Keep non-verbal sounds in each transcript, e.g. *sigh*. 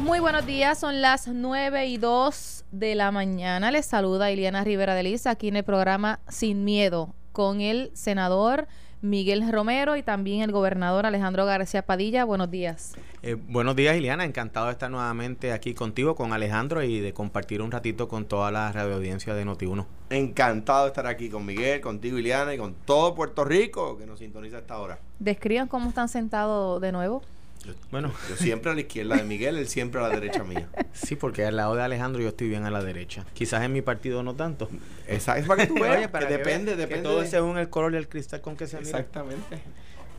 Muy buenos días, son las 9 y 2 de la mañana. Les saluda Iliana Rivera de Liza aquí en el programa Sin Miedo con el senador Miguel Romero y también el gobernador Alejandro García Padilla. Buenos días. Eh, buenos días, Iliana. Encantado de estar nuevamente aquí contigo, con Alejandro y de compartir un ratito con toda la radio audiencia de Noti1. Encantado de estar aquí con Miguel, contigo, Iliana, y con todo Puerto Rico que nos sintoniza a esta hora. Describan cómo están sentados de nuevo. Yo, bueno, yo siempre a la izquierda de Miguel, él siempre a la derecha mía. Sí, porque al lado de Alejandro yo estoy bien a la derecha. Quizás en mi partido no tanto. Esa es para que tú *laughs* veas, para que depende, depende. Que todo según el color del cristal con que se mira. Exactamente.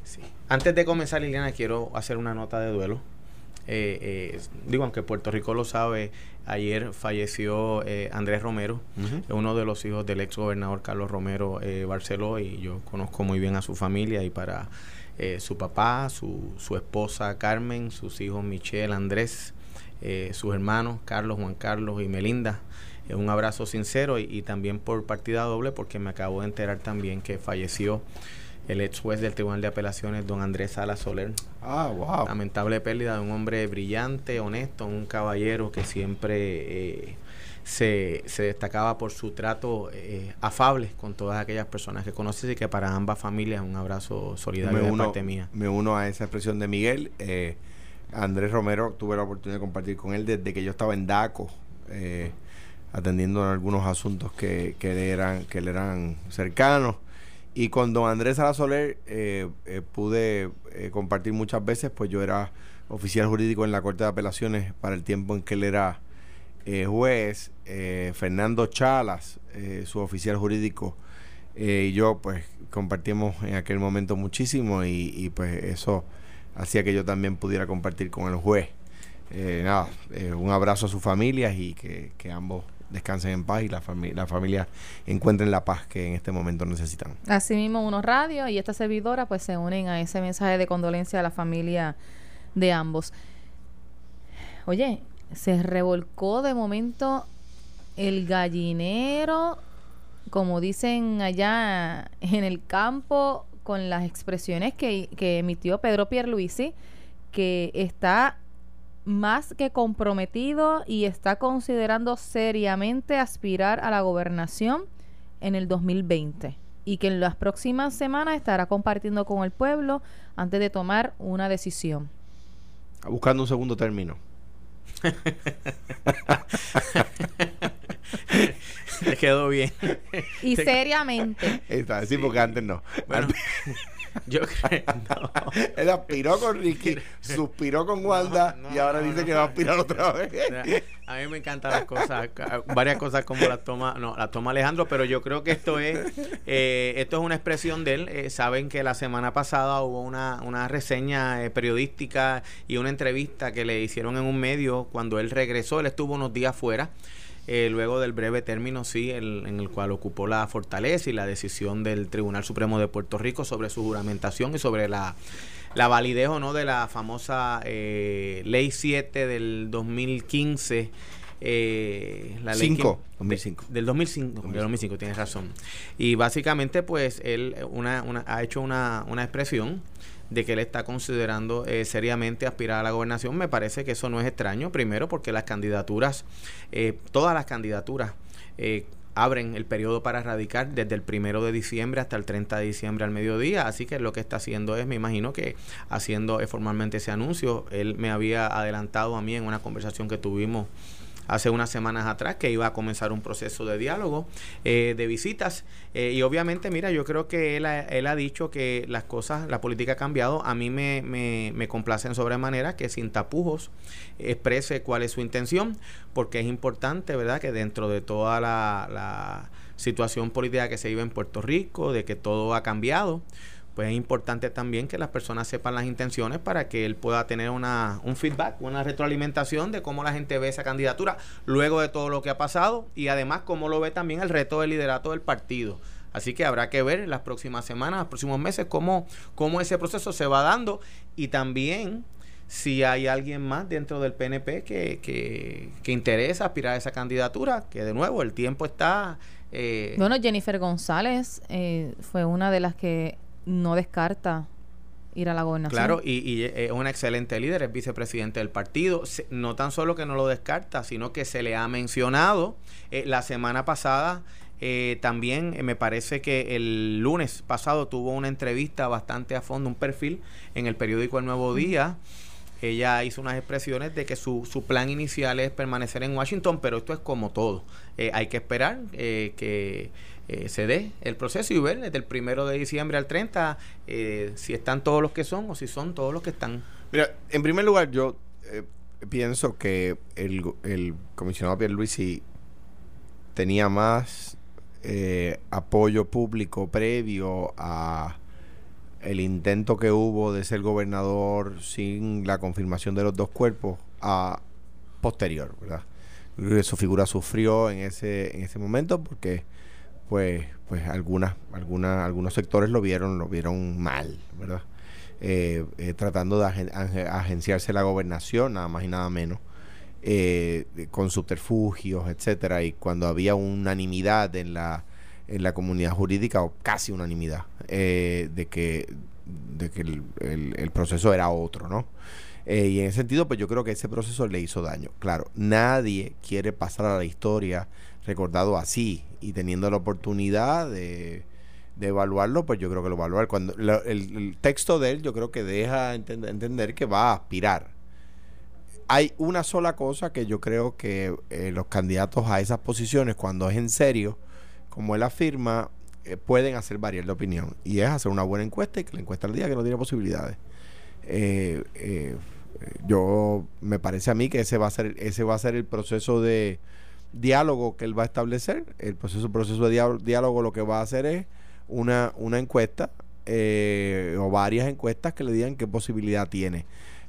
Sí. Antes de comenzar, Liliana, quiero hacer una nota de duelo. Eh, eh, digo, aunque Puerto Rico lo sabe, ayer falleció eh, Andrés Romero, uno de los hijos del ex gobernador Carlos Romero Barceló, y yo conozco muy bien a su familia y para eh, su papá, su, su, esposa Carmen, sus hijos Michelle, Andrés, eh, sus hermanos Carlos, Juan Carlos y Melinda. Eh, un abrazo sincero y, también por partida doble porque me acabo de enterar también que falleció el ex juez del Tribunal de Apelaciones, don Andrés Sala Soler. Ah, wow. Lamentable pérdida de un hombre brillante, honesto, un caballero que siempre se, se destacaba por su trato eh, afable con todas aquellas personas que conoces y que para ambas familias un abrazo solidario de parte mía. Me uno a esa expresión de Miguel. Eh, Andrés Romero tuve la oportunidad de compartir con él desde que yo estaba en DACO, eh, atendiendo algunos asuntos que, que, le eran, que le eran cercanos. Y con don Andrés Soler eh, pude compartir muchas veces, pues yo era oficial jurídico en la Corte de Apelaciones para el tiempo en que él era eh, juez, eh, Fernando Chalas, eh, su oficial jurídico, y yo pues compartimos en aquel momento muchísimo y, pues eso hacía que yo también pudiera compartir con el juez. nada, un abrazo a sus familias y que, ambos descansen en paz y la, la familia encuentren la paz que en este momento necesitan. Asimismo, unos radios y esta servidora pues se unen a ese mensaje de condolencia a la familia de ambos. Oye, se revolcó de momento el gallinero, como dicen allá en el campo, con las expresiones que, emitió Pedro Pierluisi, que está más que comprometido y está considerando seriamente aspirar a la gobernación en el 2020 y que en las próximas semanas estará compartiendo con el pueblo antes de tomar una decisión. Buscando un segundo término. *laughs* Le quedó bien. Y seriamente. Está, sí, porque antes no. Bueno, *laughs* yo creo. No. Él aspiró con Ricky, suspiró con Wanda y ahora dice que va a aspirar otra vez. A mí me encantan las cosas, varias cosas como las toma, no, las toma Alejandro, pero yo creo que esto es, eh, esto es una expresión de él. Eh, saben que la semana pasada hubo una, una reseña eh, periodística y una entrevista que le hicieron en un medio cuando él regresó. Él estuvo unos días fuera. Eh, luego del breve término, sí, en el cual ocupó la fortaleza y la decisión del Tribunal Supremo de Puerto Rico sobre su juramentación y sobre la, la validez o no de la famosa eh, Ley 7 del 2015. Eh, la ley 2005. del 2005, del 2005, tienes razón. Y básicamente, pues, él una, una, ha hecho una, una expresión de que él está considerando eh, seriamente aspirar a la gobernación. Me parece que eso no es extraño, primero porque las candidaturas, eh, todas las candidaturas, eh, abren el periodo para radicar desde el primero de diciembre hasta el 30 de diciembre al mediodía. Así que lo que está haciendo es, me imagino que haciendo formalmente ese anuncio, él me había adelantado a mí en una conversación que tuvimos hace unas semanas atrás que iba a comenzar un proceso de diálogo, eh, de visitas. Eh, y obviamente, mira, yo creo que él ha, él ha dicho que las cosas, la política ha cambiado. A mí me, me, me complace sobremanera que sin tapujos exprese cuál es su intención, porque es importante, ¿verdad?, que dentro de toda la, la situación política que se vive en Puerto Rico, de que todo ha cambiado, pues es importante también que las personas sepan las intenciones para que él pueda tener una, un feedback, una retroalimentación de cómo la gente ve esa candidatura luego de todo lo que ha pasado y además cómo lo ve también el reto del liderato del partido. Así que habrá que ver en las próximas semanas, los próximos meses, cómo, cómo ese proceso se va dando y también si hay alguien más dentro del PNP que, que, que interesa aspirar a esa candidatura, que de nuevo el tiempo está... Eh, bueno, Jennifer González eh, fue una de las que no descarta ir a la gobernación. Claro, y, es un excelente líder, es vicepresidente del partido. No tan solo que no lo descarta, sino que se le ha mencionado. Eh, la semana pasada eh, también me parece que el lunes pasado tuvo una entrevista bastante a fondo, un perfil en el periódico El Nuevo Día. Ella hizo unas expresiones de que su, su plan inicial es permanecer en Washington, pero esto es como todo. hay que esperar que eh, se dé el proceso y ver desde el primero de diciembre al 30 eh, si están todos los que son o si son todos los que están. Mira, en primer lugar, yo eh, pienso que el, el comisionado Pierluisi tenía más apoyo público previo a el intento que hubo de ser gobernador sin la confirmación de los dos cuerpos a posterior, ¿verdad? Su figura sufrió en ese, en ese momento porque pues, pues algunas, algunas, algunos sectores lo vieron, lo vieron mal, ¿verdad? Eh, eh, tratando de agenciarse la gobernación, nada más y nada menos, eh, con subterfugios, etcétera, y cuando había unanimidad en la, en la comunidad jurídica, o casi unanimidad, de que, de que el, el, proceso era otro, ¿no? y en ese sentido, pues yo creo que ese proceso le hizo daño. Claro, nadie quiere pasar a la historia recordado así y teniendo la oportunidad de, evaluarlo, pues yo creo que lo evaluar. Cuando el, texto de él yo creo que deja entender que va a aspirar. Hay una sola cosa que yo creo que eh, los candidatos a esas posiciones, cuando es en serio, como él afirma, eh, pueden hacer variar de opinión. Y es hacer una buena encuesta y que la encuesta al día que no tiene posibilidades. Eh, yo me parece a mí que ese va a ser, ese va a ser el proceso de diálogo que él va a establecer. El proceso, proceso de diálogo lo que va a hacer es una, una encuesta eh, o varias encuestas que le digan qué posibilidad tiene.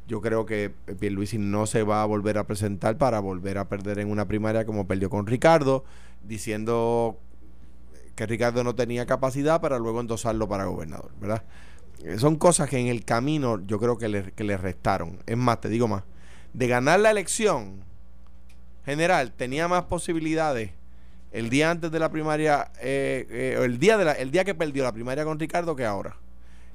Yo creo que Pierluisi no se va a volver a presentar para volver a perder en una primaria como perdió con Ricardo, diciendo que Ricardo no tenía capacidad para luego endosarlo para gobernador, ¿verdad? Eh, son cosas que en el camino yo creo que le, que le restaron. Es más, te digo más, de ganar la elección, general tenía más posibilidades el día antes de la primaria, eh, eh, el, día de la, el día que perdió la primaria con Ricardo que ahora.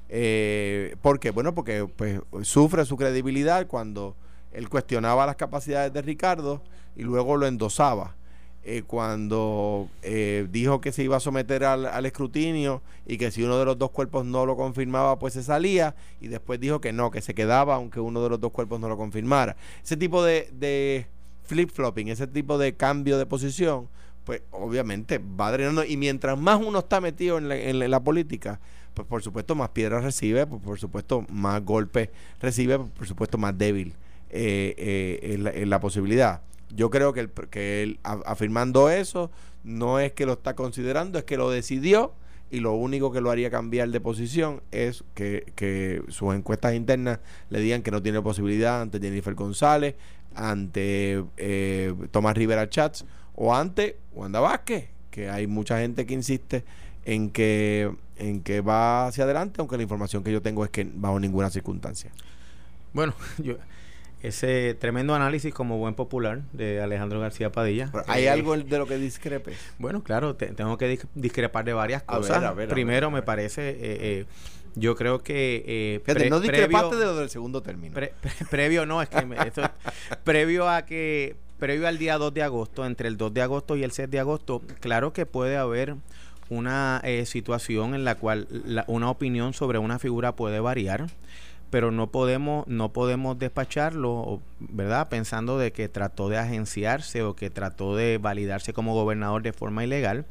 Eh, ¿Por qué? Bueno, porque pues, sufre su credibilidad cuando él cuestionaba las capacidades de Ricardo y luego lo endosaba. Eh, cuando dijo que se iba a someter al, al, escrutinio y que si uno de los dos cuerpos no lo confirmaba, pues se salía, y después dijo que no, que se quedaba aunque uno de los dos cuerpos no lo confirmara. Ese tipo de, flip-flopping, ese tipo de cambio de posición, pues obviamente va drenando. Y mientras más uno está metido en la, política, pues por supuesto más piedras recibe, pues por supuesto más golpes recibe, pues por supuesto más débil eh, eh, en, la, posibilidad. Yo creo que, que él, afirmando eso, no es que lo está considerando, es que lo decidió y lo único que lo haría cambiar de posición es que, que sus encuestas internas le digan que no tiene posibilidad ante Jennifer González, ante eh, Tomás Rivera Chats o ante Wanda Vázquez, que hay mucha gente que insiste en que, en que va hacia adelante, aunque la información que yo tengo es que bajo ninguna circunstancia. Bueno, *laughs* yo, ese tremendo análisis como buen popular de Alejandro García Padilla. ¿Hay eh, algo de lo que discrepe? Bueno, claro, tengo que discrepar de varias cosas. Primero, me parece... Eh, eh, yo creo que eh, no discrepaste de lo del segundo término. *laughs* previo no, es que *laughs* previo a que previo al día 2 de agosto, entre el 2 de agosto y el 6 de agosto, claro que puede haber una situación en la cual una opinión sobre una figura puede variar pero no podemos no podemos despacharlo, ¿verdad? Pensando de que trató de agenciarse o que trató de validarse como gobernador de forma ilegal.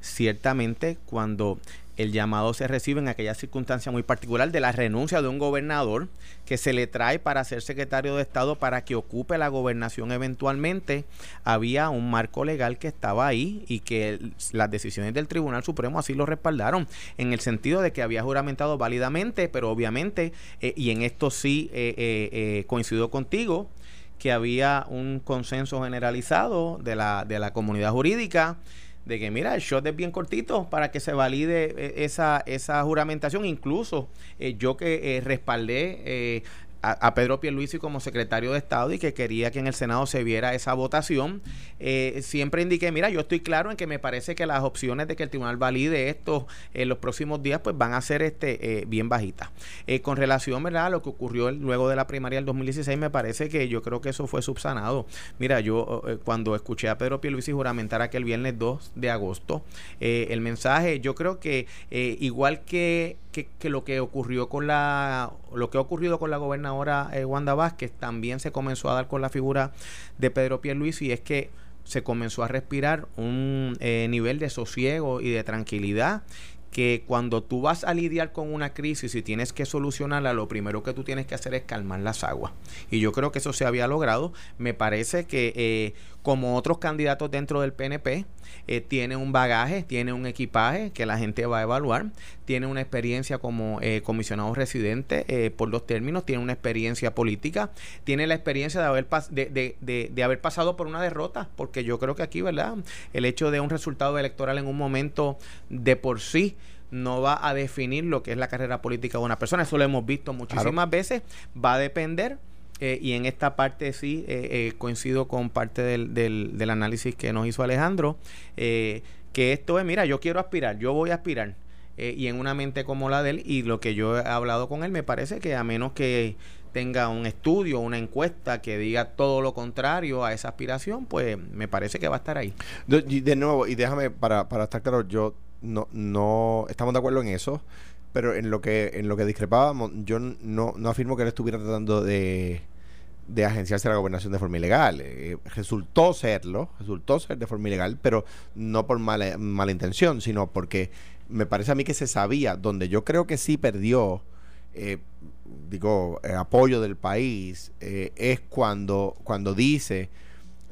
Ciertamente, cuando el llamado se recibe en aquella circunstancia muy particular de la renuncia de un gobernador que se le trae para ser secretario de Estado para que ocupe la gobernación eventualmente. Había un marco legal que estaba ahí y que las decisiones del Tribunal Supremo así lo respaldaron, en el sentido de que había juramentado válidamente, pero obviamente, eh, y en esto sí eh, eh, coincido contigo, que había un consenso generalizado de la, de la comunidad jurídica de que mira, el shot es bien cortito para que se valide eh, esa, esa juramentación. Incluso eh, yo que eh, respaldé a, Pedro Pierluisi como secretario de Estado y que quería que en el Senado se viera esa votación. Eh, siempre indiqué, mira, yo estoy claro en que me parece que las opciones de que el tribunal valide esto en los próximos días pues van a ser este bien bajitas. con relación ¿verdad? a lo que ocurrió luego de la primaria del 2016, me parece que yo creo que eso fue subsanado. Mira, yo cuando escuché a Pedro Pierluisi juramentar aquel viernes 2 de agosto, el mensaje, yo creo que igual que, que, que lo que ocurrió con la lo que ha ocurrido con la gobernadora eh, Wanda Vázquez también se comenzó a dar con la figura de Pedro Pierluisi y es que se comenzó a respirar un eh, nivel de sosiego y de tranquilidad que cuando tú vas a lidiar con una crisis y tienes que solucionarla, lo primero que tú tienes que hacer es calmar las aguas. Y yo creo que eso se había logrado. Me parece que eh, como otros candidatos dentro del PNP, eh, tiene un bagaje, tiene un equipaje que la gente va a evaluar, tiene una experiencia como eh, comisionado residente eh, por los términos, tiene una experiencia política, tiene la experiencia de haber, de, de, de, haber pasado por una derrota, porque yo creo que aquí, ¿verdad? El hecho de un resultado electoral en un momento de por sí no va a definir lo que es la carrera política de una persona. Eso lo hemos visto muchísimas veces. Va a depender eh, y en esta parte sí eh, eh, coincido con parte del, del, análisis que nos hizo Alejandro, que esto es, mira, yo quiero aspirar, yo voy a aspirar. y en una mente como la de él, y lo que yo he hablado con él, me parece que a menos que tenga un estudio, una encuesta que diga todo lo contrario a esa aspiración, pues me parece que va a estar ahí. De, de nuevo, y déjame para, para estar claro, yo no, no estamos de acuerdo en eso, pero en lo que, en lo que discrepábamos, yo no, no afirmo que él estuviera tratando de de agenciarse la gobernación de forma ilegal. Eh, resultó serlo, resultó ser de forma ilegal, pero no por mala, mala intención, sino porque me parece a mí que se sabía, donde yo creo que sí perdió, eh, digo, eh, apoyo del país, es cuando, cuando dice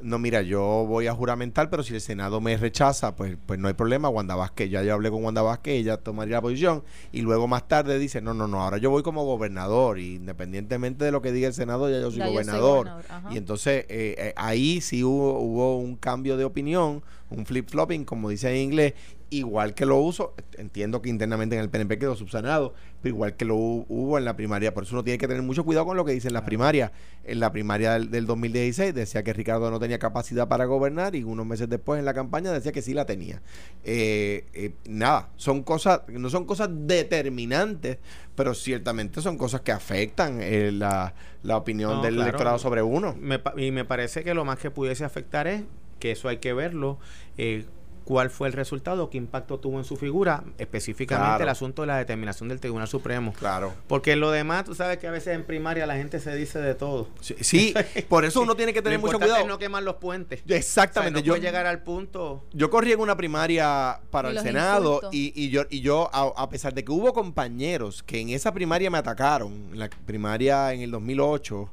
no, mira, yo voy a juramentar, pero si el Senado me rechaza, pues, pues no hay problema. Wanda Vázquez, ya yo hablé con Wanda Vázquez, ella tomaría la posición. Y luego más tarde dice, no, no, no, ahora yo voy como gobernador. Y independientemente de lo que diga el Senado, ya yo soy gobernador. y entonces eh, eh, ahí sí hubo, hubo un cambio de opinión, un flip-flopping, como dice en inglés, igual que lo uso, entiendo que internamente en el PNP quedó subsanado, pero igual que lo hubo en la primaria. Por eso uno tiene que tener mucho cuidado con lo que dicen las primarias. En la primaria del, 2016 decía que Ricardo no tenía capacidad para gobernar y unos meses después en la campaña decía que sí la tenía. Eh, eh, nada, son cosas, no son cosas determinantes, pero ciertamente son cosas que afectan eh, la, opinión del electorado sobre uno. y me parece que lo más que pudiese afectar es que eso hay que verlo. Eh, cuál fue el resultado, qué impacto tuvo en su figura, específicamente el asunto de la determinación del Tribunal Supremo. Claro. Porque lo demás, tú sabes que a veces en primaria la gente se dice de todo. Sí, por eso uno tiene que *laughs* tener mucho cuidado. Es no quemar los puentes. Exactamente. yo llegar al punto. Yo corrí en una primaria para el Senado y, yo, y yo a, pesar de que hubo compañeros que en esa primaria me atacaron, en la primaria en el 2008,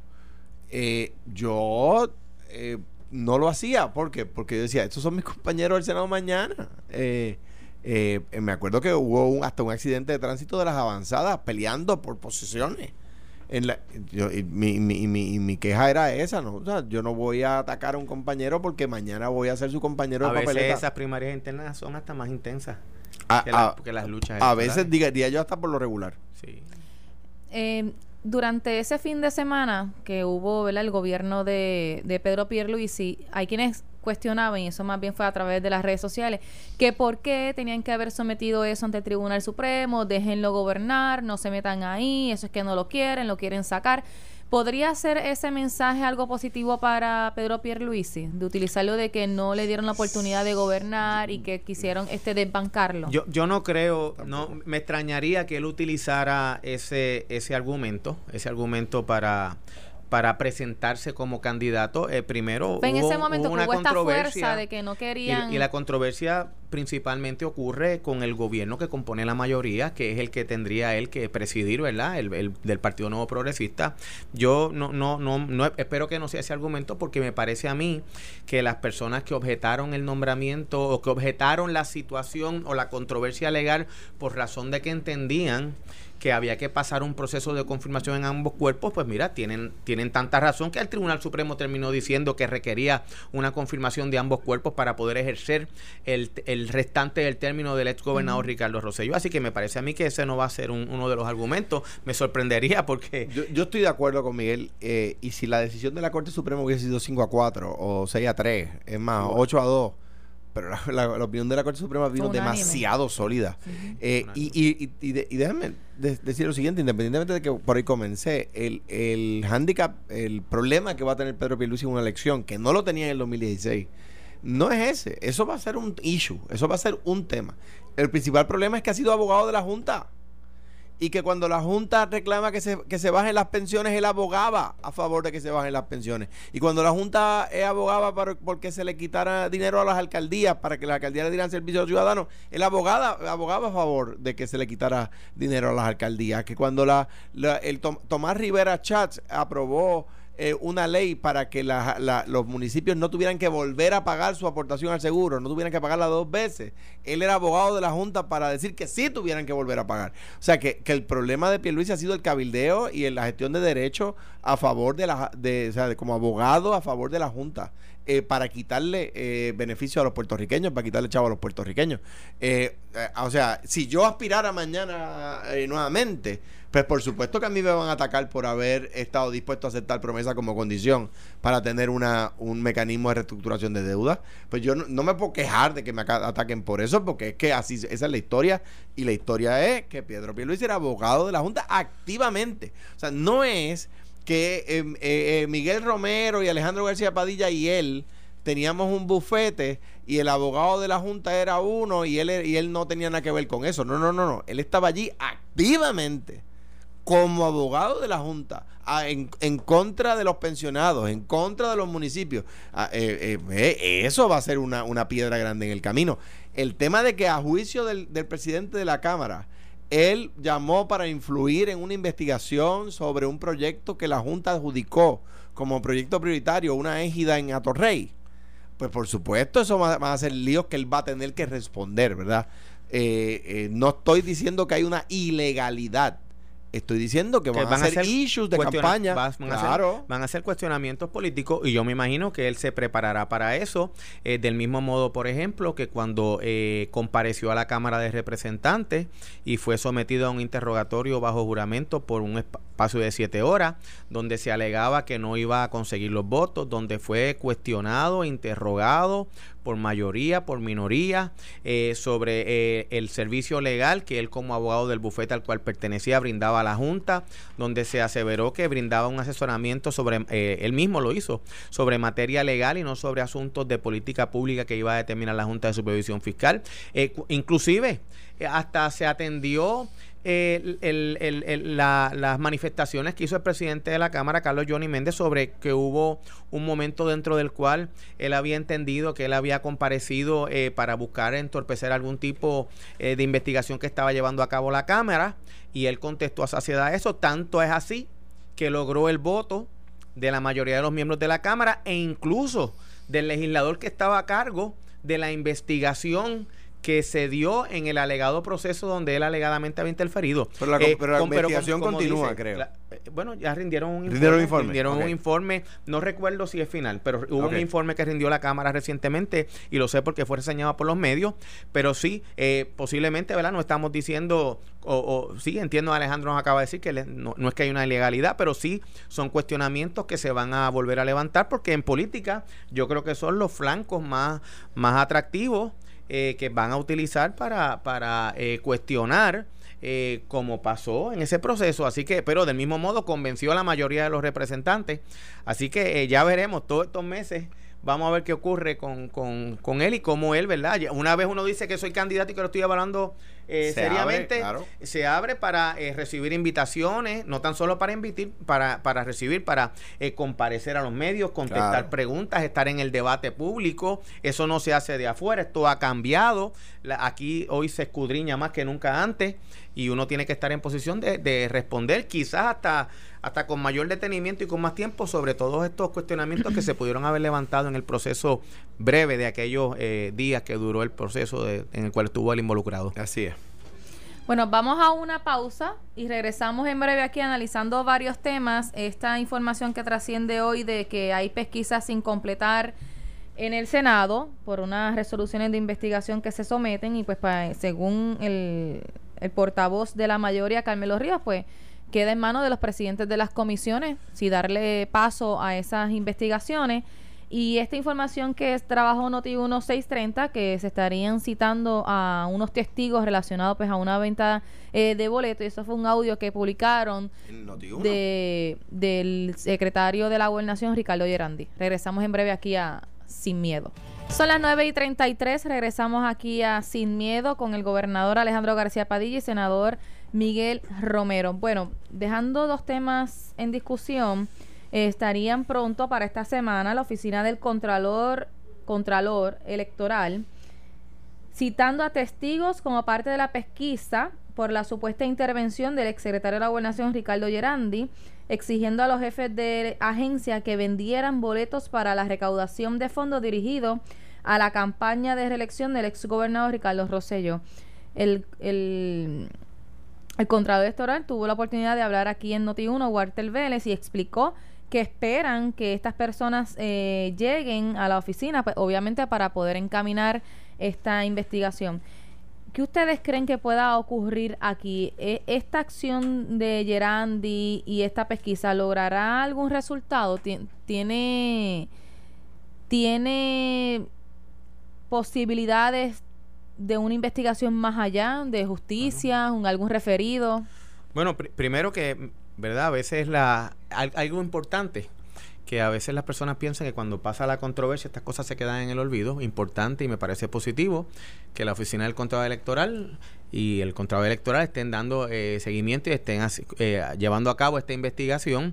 eh, yo... Eh, no lo hacía. ¿Por qué? Porque yo decía, estos son mis compañeros del Senado mañana. Eh, eh, me acuerdo que hubo un, hasta un accidente de tránsito de las avanzadas peleando por posiciones. En la, y mi, mi, mi, mi, queja era esa, ¿no? O sea, yo no voy a atacar a un compañero porque mañana voy a ser su compañero de a veces esas primarias internas son hasta más intensas que, las luchas. A veces diría yo hasta por lo regular. Sí. Eh, durante ese fin de semana que hubo ¿verdad? el gobierno de, de Pedro Pierluisi, hay quienes cuestionaban, y eso más bien fue a través de las redes sociales, que por qué tenían que haber sometido eso ante el Tribunal Supremo, déjenlo gobernar, no se metan ahí, eso es que no lo quieren, lo quieren sacar. ¿Podría ser ese mensaje algo positivo para Pedro Pierluisi? De utilizarlo de que no le dieron la oportunidad de gobernar y que quisieron este desbancarlo. Yo, yo no creo, no me extrañaría que él utilizara ese, ese argumento, ese argumento para para presentarse como candidato. Eh, primero, en ese momento una controversia de que no querían. Y, la controversia principalmente ocurre con el gobierno que compone la mayoría, que es el que tendría él que presidir, ¿verdad? El, del Partido Nuevo Progresista. Yo no, no, no, no espero que no sea ese argumento porque me parece a mí que las personas que objetaron el nombramiento o que objetaron la situación o la controversia legal por razón de que entendían que había que pasar un proceso de confirmación en ambos cuerpos, pues mira, tienen, tienen tanta razón que el Tribunal Supremo terminó diciendo que requería una confirmación de ambos cuerpos para poder ejercer el, el restante del término del ex gobernador Ricardo Rosselló. Así que me parece a mí que ese no va a ser uno de los argumentos. Me sorprendería porque... Yo, estoy de acuerdo con Miguel. Eh, y si la decisión de la Corte Suprema hubiese sido 5 a 4 o 6 a 3, es más, 8 a 2 pero la, opinión de la Corte Suprema vino demasiado sólida. Eh, y, y, déjame decir lo siguiente, independientemente de que por ahí comencé, el, el handicap, el problema que va a tener Pedro Pierluisi en una elección, que no lo tenía en el 2016, no es ese. Eso va a ser un issue, eso va a ser un tema. El principal problema es que ha sido abogado de la Junta y que cuando la Junta reclama que se, que se bajen las pensiones, él abogaba a favor de que se bajen las pensiones. Y cuando la Junta abogaba para, porque se le quitara dinero a las alcaldías para que las alcaldías le dieran servicio a los ciudadanos, él abogada, abogaba a favor de que se le quitara dinero a las alcaldías. Que cuando la, el Tomás Rivera Chats aprobó eh, una ley para que los municipios no tuvieran que volver a pagar su aportación al seguro, no tuvieran que pagarla dos veces. Él era abogado de la Junta para decir que sí tuvieran que volver a pagar. O sea, que, el problema de Pierluisi ha sido el cabildeo y la gestión de derechos a favor de la, de, o sea, como abogado a favor de la Junta. Eh, para quitarle eh, beneficio a los puertorriqueños, para quitarle chavo a los puertorriqueños. o sea, si yo aspirara mañana nuevamente, pues por supuesto que a mí me van a atacar por haber estado dispuesto a aceptar promesa como condición para tener una, un mecanismo de reestructuración de deuda. Pues yo no, me puedo quejar de que me ataquen por eso, porque es que así esa es la historia. Y la historia es que Pedro Pierluisi era abogado de la Junta activamente. O sea, no es que em, eh, eh, Miguel Romero y Alejandro García Padilla y él teníamos un bufete y el abogado de la Junta era uno y él, y él no tenía nada que ver con eso. No, no, no, no. Él estaba allí activamente como abogado de la Junta en, contra de los pensionados, en contra de los municipios. Eh, eh, eso va a ser una, piedra grande en el camino. El tema de que a juicio del, presidente de la Cámara, él llamó para influir en una investigación sobre un proyecto que la Junta adjudicó como proyecto prioritario, una égida en Atorrey. Pues por supuesto, eso va, a ser líos que él va a tener que responder, ¿verdad? Eh, no estoy diciendo que hay una ilegalidad Estoy diciendo que, van, a ser issues de campaña. van, claro. a van, a ser cuestionamientos políticos y yo me imagino que él se preparará para eso. Eh, del mismo modo, por ejemplo, que cuando eh, compareció a la Cámara de Representantes y fue sometido a un interrogatorio bajo juramento por un espacio de siete horas, donde se alegaba que no iba a conseguir los votos, donde fue cuestionado, interrogado por mayoría, por minoría, eh, sobre eh, el servicio legal que él como abogado del bufete al cual pertenecía brindaba a la Junta, donde se aseveró que brindaba un asesoramiento sobre, eh, él mismo lo hizo, sobre materia legal y no sobre asuntos de política pública que iba a determinar la Junta de Supervisión Fiscal. inclusive, hasta se atendió las manifestaciones que hizo el presidente de la Cámara, Carlos Johnny Méndez, sobre que hubo un momento dentro del cual él había entendido que él había comparecido eh, para buscar entorpecer algún tipo eh, de investigación que estaba llevando a cabo la Cámara y él contestó a saciedad eso. Tanto es así que logró el voto de la mayoría de los miembros de la Cámara e incluso del legislador que estaba a cargo de la investigación que se dio en el alegado proceso donde él alegadamente había interferido. Pero la, eh, investigación continúa, creo. Eh, bueno, ya rindieron un informe. ¿Rindieron, un informe. No recuerdo si es final, pero hubo un informe que rindió la Cámara recientemente y lo sé porque fue reseñado por los medios. Pero sí, eh, posiblemente, ¿verdad? No estamos diciendo, o, sí, entiendo, Alejandro nos acaba de decir que no, no, es que hay una ilegalidad, pero sí son cuestionamientos que se van a volver a levantar porque en política yo creo que son los flancos más, más atractivos eh, que van a utilizar para, para eh, cuestionar eh, como pasó en ese proceso. Así que, pero del mismo modo convenció a la mayoría de los representantes. Así que ya veremos todos estos meses Vamos a ver qué ocurre con, con, con, él y cómo él, ¿verdad? Una vez uno dice que soy candidato y que lo estoy evaluando eh, seriamente, se abre para eh, recibir invitaciones, no tan solo para invitar, para, para recibir, para eh, comparecer a los medios, contestar preguntas, estar en el debate público. Eso no se hace de afuera, esto ha cambiado. aquí hoy se escudriña más que nunca antes y uno tiene que estar en posición de, de responder, quizás hasta hasta con mayor detenimiento y con más tiempo sobre todos estos cuestionamientos que se *clears throat* pudieron haber levantado en el proceso breve de aquellos eh, días que duró el proceso en el cual estuvo el involucrado. Así es. Bueno, vamos a una pausa y regresamos en breve aquí analizando varios temas. Esta información que trasciende hoy de que hay pesquisas sin completar en el Senado por unas resoluciones de investigación que se someten y pues según el, el portavoz de la mayoría, Carmelo Ríos, pues queda en manos de los presidentes de las comisiones si darle paso a esas investigaciones. Y esta información que es trabajo Noti 1630, que se estarían citando a unos testigos relacionados pues a una venta eh, de boletos, y eso fue un audio que publicaron de, del secretario de la Gobernación, Ricardo Gerandi. Regresamos en breve aquí a Sin Miedo. Son las 9 y 33, regresamos aquí a Sin Miedo con el gobernador Alejandro García Padilla y senador Miguel Romero. Bueno, dejando dos temas en discusión, estarían pronto para esta semana la oficina del Contralor, Contralor Electoral citando a testigos como parte de la pesquisa por la supuesta intervención del exsecretario de la Gobernación Ricardo Gerandi, exigiendo a los jefes de agencia que vendieran boletos para la recaudación de fondos dirigidos a la campaña de reelección del exgobernador Ricardo Rosello. El, el, Contralor Electoral tuvo la oportunidad de hablar aquí en Noti1, Walter Vélez, y explicó que esperan que estas personas eh, lleguen a la oficina, pues, obviamente para poder encaminar esta investigación. ¿Qué ustedes creen que pueda ocurrir aquí? ¿E, ¿Esta acción de Gerandi y esta pesquisa logrará algún resultado? ¿Tiene, tiene posibilidades de una investigación más allá, de justicia, algún referido? Bueno, primero que ¿verdad? A veces la, algo importante que a veces las personas piensan que cuando pasa la controversia estas cosas se quedan en el olvido. Importante y me parece positivo que la Oficina del Contralor Electoral y el Contralor Electoral estén dando eh, seguimiento y estén eh, llevando a cabo esta investigación.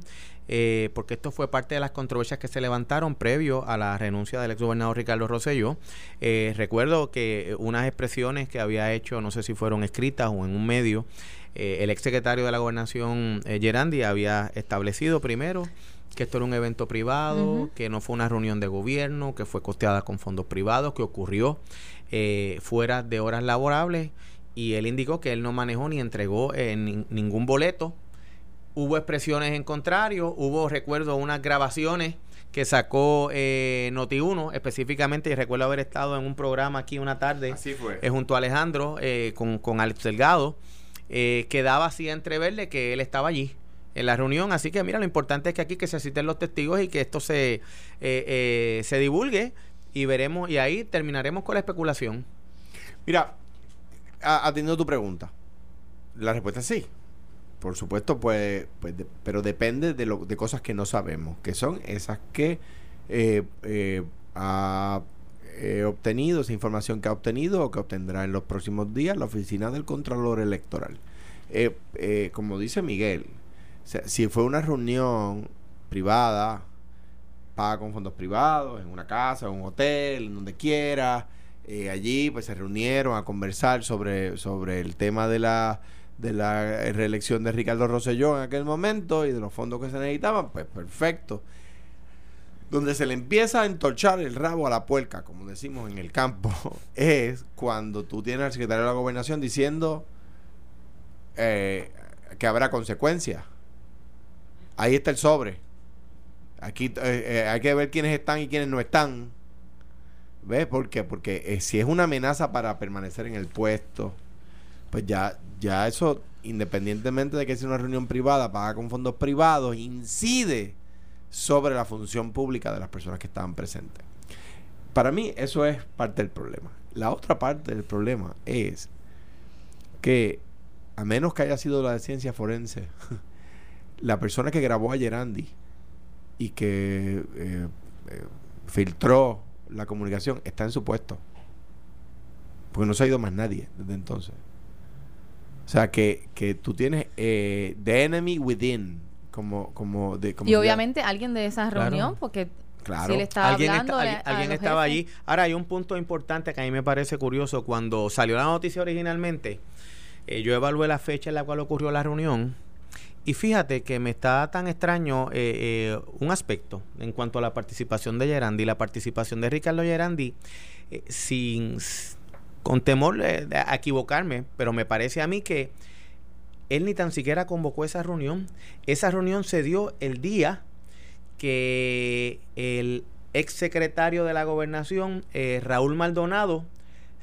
Eh, porque esto fue parte de las controversias que se levantaron previo a la renuncia del exgobernador Ricardo Rosselló. recuerdo que unas expresiones que había hecho, no sé si fueron escritas o en un medio, eh, el exsecretario de la gobernación, eh, Gerandi, había establecido primero que esto era un evento privado, que no fue una reunión de gobierno, que fue costeada con fondos privados, que ocurrió eh, fuera de horas laborables y él indicó que él no manejó ni entregó ningún boleto. Hubo expresiones en contrario, hubo, recuerdo, unas grabaciones que sacó eh, Noti1 específicamente y recuerdo haber estado en un programa aquí una tarde junto a Alejandro con, con Alex Delgado eh, quedaba así a que él estaba allí en la reunión. Así que mira, lo importante es que aquí que se citen los testigos y que esto se, eh, eh, se divulgue y veremos, y ahí terminaremos con la especulación. Mira, atendiendo tu pregunta, la respuesta es sí. Por supuesto, pues, pues pero depende de, lo, de cosas que no sabemos, que son esas que eh, ha he obtenido, esa información que ha obtenido o que obtendrá en los próximos días la oficina del Contralor Electoral. Eh, eh, como dice Miguel, si fue una reunión privada, paga con fondos privados, en una casa, en un hotel, en donde quiera, eh, allí pues se reunieron a conversar sobre, sobre el tema de la de la reelección de Ricardo Rosselló en aquel momento y de los fondos que se necesitaban, pues perfecto donde se le empieza a entorchar el rabo a la puerca, como decimos en el campo, *laughs* es cuando tú tienes al secretario de la gobernación diciendo eh, que habrá consecuencias. Ahí está el sobre. Aquí eh, eh, hay que ver quiénes están y quiénes no están. ¿Ves? ¿Por qué? Porque si es una amenaza para permanecer en el puesto, pues ya, ya eso, independientemente de que sea una reunión privada, paga con fondos privados, incide sobre la función pública de las personas que estaban presentes. Para mí eso es parte del problema. La otra parte del problema es que, a menos que haya sido la de ciencia forense, *laughs* la persona que grabó a Gerandi y que eh, eh, filtró la comunicación está en su puesto. Porque no se ha ido más nadie desde entonces. O sea, que, que tú tienes eh, The Enemy Within, como, como de, y obviamente alguien de esa reunión, porque si él estaba alguien hablando alguien estaba allí. Ahora hay un punto importante que a mí me parece curioso. Cuando salió la noticia originalmente, eh, yo evalué la fecha en la cual ocurrió la reunión. Y fíjate que me está tan extraño eh, eh, un aspecto en cuanto a la participación de Gerandi, la participación de Ricardo Gerandi, sin con temor de, a equivocarme, pero me parece a mí que él ni tan siquiera convocó esa reunión. Esa reunión se dio el día que el ex secretario de la gobernación, eh, Raúl Maldonado,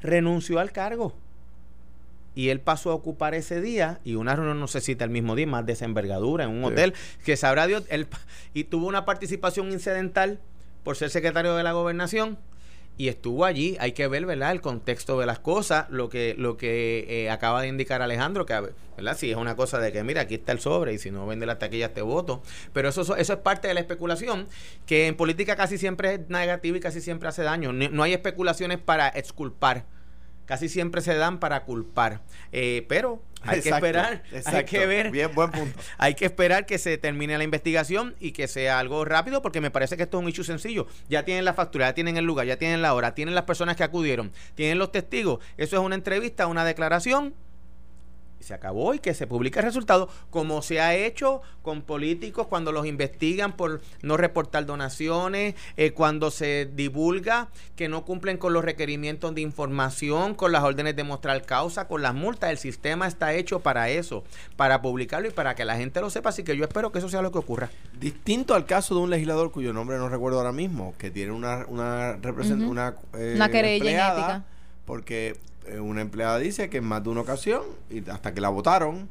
renunció al cargo. Y él pasó a ocupar ese día y una reunión, no sé si está el mismo día, más desenvergadura en un hotel, que sabrá Dios, él, *laughs* y tuvo una participación incidental por ser secretario de la gobernación y estuvo allí. Hay que ver, ¿verdad?, el contexto de las cosas, lo que, lo que eh, acaba de indicar Alejandro, que, ¿verdad?, si es una cosa de que, mira, aquí está el sobre y si no vende las taquillas te voto. Pero eso, eso es parte de la especulación, que en política casi siempre es negativa y casi siempre hace daño. no hay especulaciones para exculpar casi siempre se dan para culpar. Eh, pero hay que esperar, hay que ver. Bien, buen punto. *laughs* Hay que esperar que se termine la investigación y que sea algo rápido, porque me parece que esto es un hecho sencillo. Ya tienen la factura, ya tienen el lugar, ya tienen la hora, tienen las personas que acudieron, tienen los testigos. Eso es una entrevista, una declaración se acabó y que se publique el resultado, como se ha hecho con políticos cuando los investigan por no reportar donaciones, eh, cuando se divulga que no cumplen con los requerimientos de información, con las órdenes de mostrar causa, con las multas. El sistema está hecho para eso, para publicarlo y para que la gente lo sepa. Así que yo espero que eso sea lo que ocurra. Distinto al caso de un legislador cuyo nombre no recuerdo ahora mismo, que tiene una, una, una, eh, una querella porque eh, una empleada dice que en más de una ocasión, y hasta que la votaron,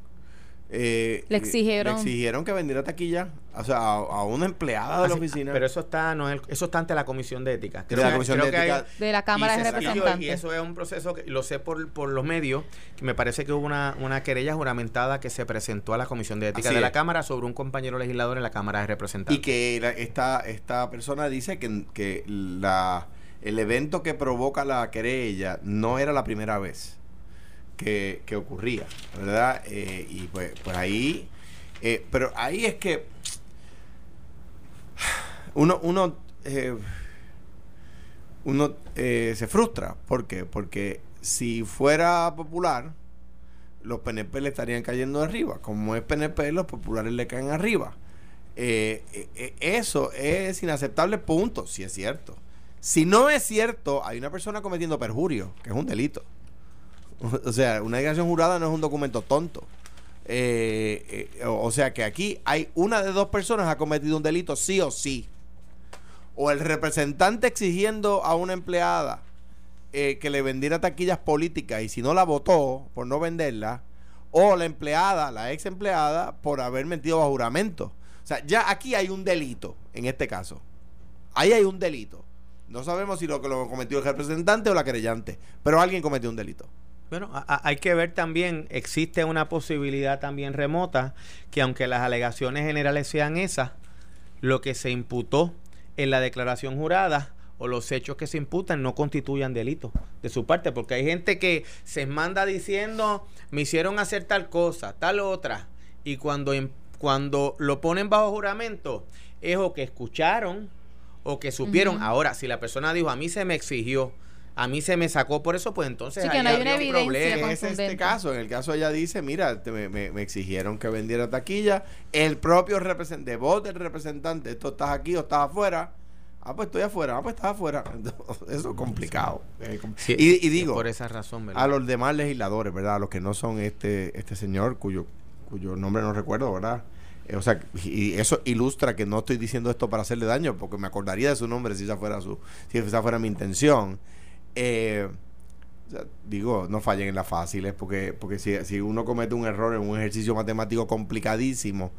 eh, le exigieron. le exigieron que vendiera taquilla o sea a, una empleada de la oficina. pero eso está no eso está ante la comisión de ética. De la comisión de ética. De la cámara de representantes y eso es un proceso que lo sé por, por los medios que me parece que hubo una, una querella juramentada que se presentó a la comisión de ética de la cámara sobre un compañero legislador en la cámara de representantes. y que esta esta persona dice que, que la el evento que provoca la querella no era la primera vez que, ocurría, ¿verdad? Eh, y pues, pues ahí, eh, pero ahí es que uno, uno, eh, uno se frustra. ¿Por qué? Porque si fuera popular, los PNP le estarían cayendo arriba. Como es PNP, los populares le caen arriba. eso es inaceptable, punto, si es cierto. Si no es cierto, hay una persona cometiendo perjurio, que es un delito. *laughs* O sea, una declaración jurada no es un documento tonto. Eh, eh, o sea que aquí hay una de dos personas ha cometido un delito, sí o sí. O el representante exigiendo a una empleada eh, que le vendiera taquillas políticas y si no la votó por no venderla, o la empleada, la ex empleada, por haber mentido bajo juramento. O sea, ya aquí hay un delito en este caso. Ahí hay un delito. No sabemos si lo, lo cometió el representante o la querellante, pero alguien cometió un delito. Bueno, hay que ver también, existe una posibilidad también remota que aunque las alegaciones generales sean esas, lo que se imputó en la declaración jurada o los hechos que se imputan no constituyan delito de su parte, porque hay gente que se manda diciendo, me hicieron hacer tal cosa, tal otra, y cuando, cuando lo ponen bajo juramento, es o que escucharon o que supieron. Ahora, si la persona dijo, a mí se me exigió, a mí se me sacó por eso, pues entonces sí, que no hay una evidencia problema. Es este caso, en el caso ella dice, mira, me, exigieron que vendiera taquilla, el propio representante, de voz del representante, esto estás aquí o estás afuera. Ah, pues estoy afuera. Ah, pues estás afuera. *laughs* Eso es complicado. y, digo, por esa razón, a los demás legisladores, ¿verdad? A los que no son este este señor cuyo cuyo nombre no recuerdo, ¿verdad? Eh, o sea, y eso ilustra que no estoy diciendo esto para hacerle daño, porque me acordaría de su nombre si esa fuera su, si esa fuera mi intención. Eh, digo, no fallen en las fáciles, porque, porque si, si uno comete un error en un ejercicio matemático complicadísimo,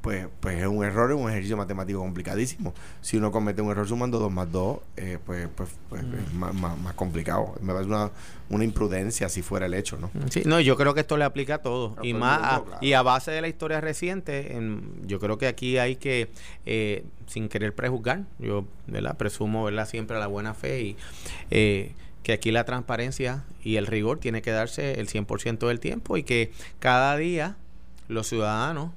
pues, pues es un error en un ejercicio matemático complicadísimo. Si uno comete un error sumando 2 más 2, eh, pues, pues, pues es mm. más, más, complicado. Me parece una, una imprudencia si fuera el hecho, ¿no? Sí, no, yo creo que esto le aplica a todo. y más a, y a base de la historia reciente, yo creo que aquí hay que, eh, sin querer prejuzgar, yo ¿verdad? presumo ¿verdad? siempre la buena fe y... Eh, que aquí la transparencia y el rigor tiene que darse el 100% del tiempo y que cada día los ciudadanos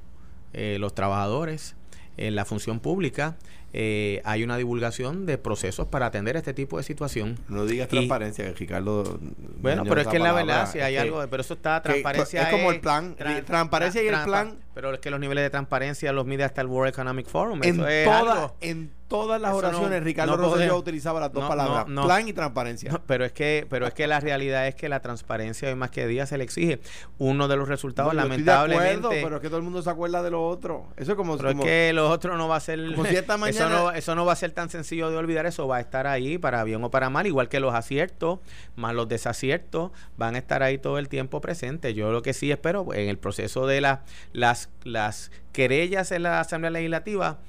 eh, los trabajadores en la función pública eh, hay una divulgación de procesos para atender este tipo de situación. No digas transparencia, Ricardo. Bueno, pero es que la verdad, si hay algo, pero eso está, transparencia. es como el plan, transparencia y el plan. Pero es que los niveles de transparencia los mide hasta el World Economic Forum. En, toda, en todas las Eso no- oraciones, Ricardo no Rosselló utilizaba las dos no, palabras, plan y transparencia. Pero es que pero es que la realidad es que la transparencia hoy más que día se le exige. Uno de los resultados yo estoy de lamentablemente acuerdo, pero es que todo el mundo se acuerda de lo otro. Eso es como, Pero es como- que lo otro no va a ser. como si esta *laughs* eso, no, eso no va a ser tan sencillo de olvidar. Eso va a estar ahí para bien o para mal. Igual que los aciertos, más los desaciertos, van a estar ahí todo el tiempo presentes. Yo lo que sí espero pues, en el proceso de la, las, las querellas en la Asamblea Legislativa,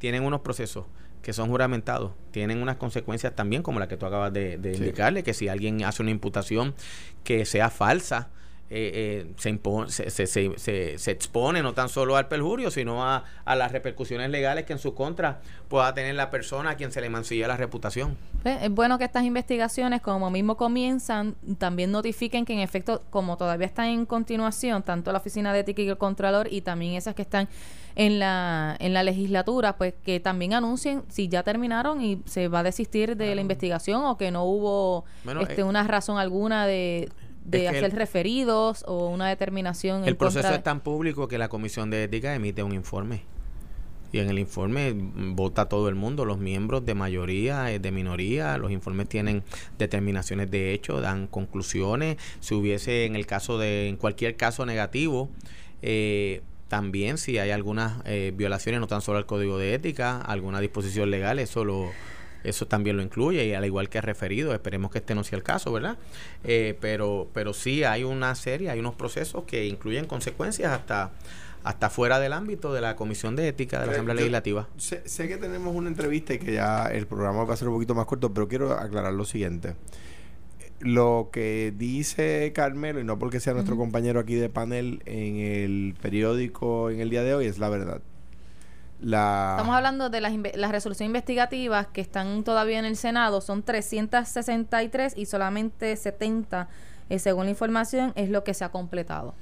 tienen unos procesos que son juramentados, tienen unas consecuencias también, como la que tú acabas de, de Sí. indicarle, que si alguien hace una imputación que sea falsa, eh, eh, se, impo- se, se, se, se- se expone no tan solo al perjurio, sino a, a las repercusiones legales que en su contra pueda tener la persona a quien se le mancilla la reputación. Pues, Es bueno que estas investigaciones, como mismo comienzan, también notifiquen que en efecto, como todavía están en continuación, tanto la Oficina de Ética y el Contralor y también esas que están en la, en la legislatura, pues que también anuncien si ya terminaron y se va a desistir de la investigación o que no hubo Bueno, este, eh, una razón alguna de, de hacer el- referidos o una determinación El en proceso contra es tan público que la Comisión de Ética emite un informe. Y en el informe mm, vota todo el mundo, los miembros de mayoría, eh, de minoría, los informes tienen determinaciones de hecho, dan conclusiones. Si hubiese en el caso de, en cualquier caso negativo, eh, también si hay algunas eh, violaciones, no tan solo al código de ética, alguna disposición legal, eso lo eso también lo incluye y al igual que referido, esperemos que este no sea el caso, ¿verdad? Eh, pero pero sí hay una serie, hay unos procesos que incluyen consecuencias hasta hasta fuera del ámbito de la Comisión de Ética de la Asamblea yo- Legislativa. Sé, sé que tenemos una entrevista y que ya el programa va a ser un poquito más corto, pero quiero aclarar lo siguiente. Lo que dice Carmelo, y no porque sea nuestro compañero aquí de panel en el periódico en el día de hoy, es la verdad. La, Estamos hablando de las, resoluciones investigativas que están todavía en el Senado, son 363 y solamente 70, eh, según la información, es lo que se ha completado.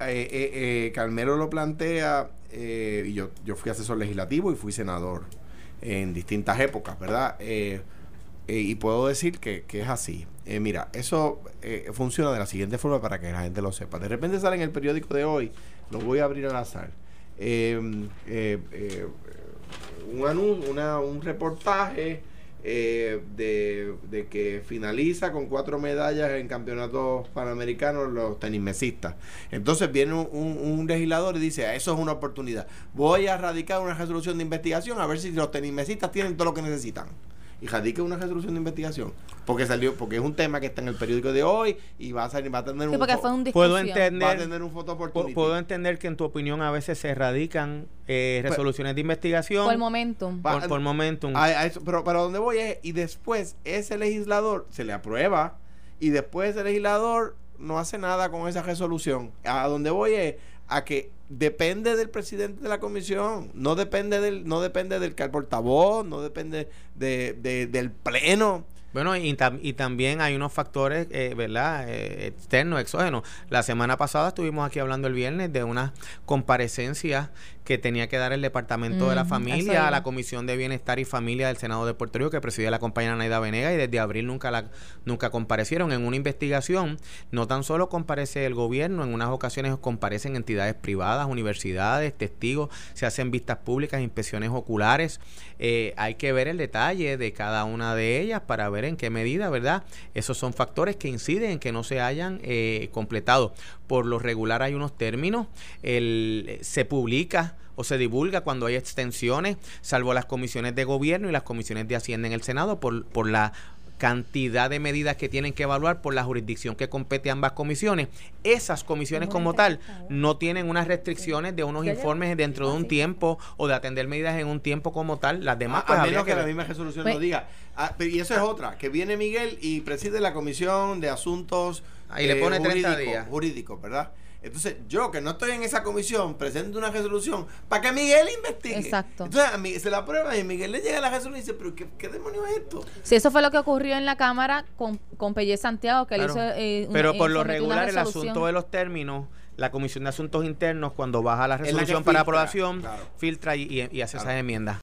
eh, eh, Carmelo lo plantea, y yo, yo fui asesor legislativo y fui senador en distintas épocas, ¿verdad? Eh, eh, y puedo decir que, que es así. Eh, mira, eso eh, funciona de la siguiente forma para que la gente lo sepa. De repente sale en el periódico de hoy, lo voy a abrir al azar, eh, eh, eh, un anuncio, una, un reportaje de, de que finaliza con cuatro medallas en campeonatos panamericanos los tenismesistas. Entonces viene un, un- un legislador y dice, "Ah, eso es una oportunidad. Voy a radicar una resolución de investigación a ver si los tenismesistas tienen todo lo que necesitan. Y radica una resolución de investigación. Porque salió, porque es un tema que está en el periódico de hoy y va a salir, va a tener Sí, un fue un Puedo entender- va a tener un foto. Puedo entender que en tu opinión a veces se radican eh, resoluciones de investigación Por el momento. Va- por, por momentum. A- a eso- pero para dónde voy es, y después ese legislador se le aprueba y después ese legislador no hace nada con esa resolución. A donde voy es a que depende del presidente de la comisión, no depende del, no depende del portavoz, no depende de, de- del pleno. Bueno, y, tam- y también hay unos factores, eh, ¿verdad?, eh, externos, exógenos. La semana pasada estuvimos aquí hablando el viernes de unas comparecencias que tenía que dar el Departamento de la eso Familia a la Comisión de Bienestar y Familia del Senado de Puerto Rico, que presidía la compañera Naida Venega, y desde abril nunca, la, nunca comparecieron en una investigación. No tan solo comparece el gobierno, en unas ocasiones comparecen entidades privadas, universidades, testigos, se hacen vistas públicas, inspecciones oculares. Eh, hay que ver el detalle de cada una de ellas para ver en qué medida, ¿verdad? Esos son factores que inciden en que no se hayan eh, completado. Por lo regular hay unos términos, el, se publica o se divulga cuando hay extensiones, salvo las comisiones de gobierno y las comisiones de Hacienda en el Senado, por, por la cantidad de medidas que tienen que evaluar por la jurisdicción que compete a ambas comisiones. Esas comisiones como tal no tienen unas restricciones de unos informes dentro de un tiempo o de atender medidas en un tiempo como tal. Las demás, A- pues a menos que, la misma resolución Pues- lo diga. Ah, pero- y eso es otra, que viene Miguel y preside la comisión de asuntos eh, Ahí le pone 30 jurídicos, días. jurídicos, ¿verdad? Entonces, yo que no estoy en esa comisión, presento una resolución para que Miguel investigue. Exacto. Entonces, a mí se la prueba y Miguel le llega la resolución y dice, pero ¿qué, qué demonios es esto? Si eso fue lo que ocurrió en la Cámara con, con Pelle Santiago, que Claro. él hizo. eh, una- Pero eh, por lo sometió una regular el asunto de los términos, la Comisión de Asuntos Internos cuando baja la resolución para filtra, aprobación, claro. filtra y, y- y hace Claro. esas enmiendas.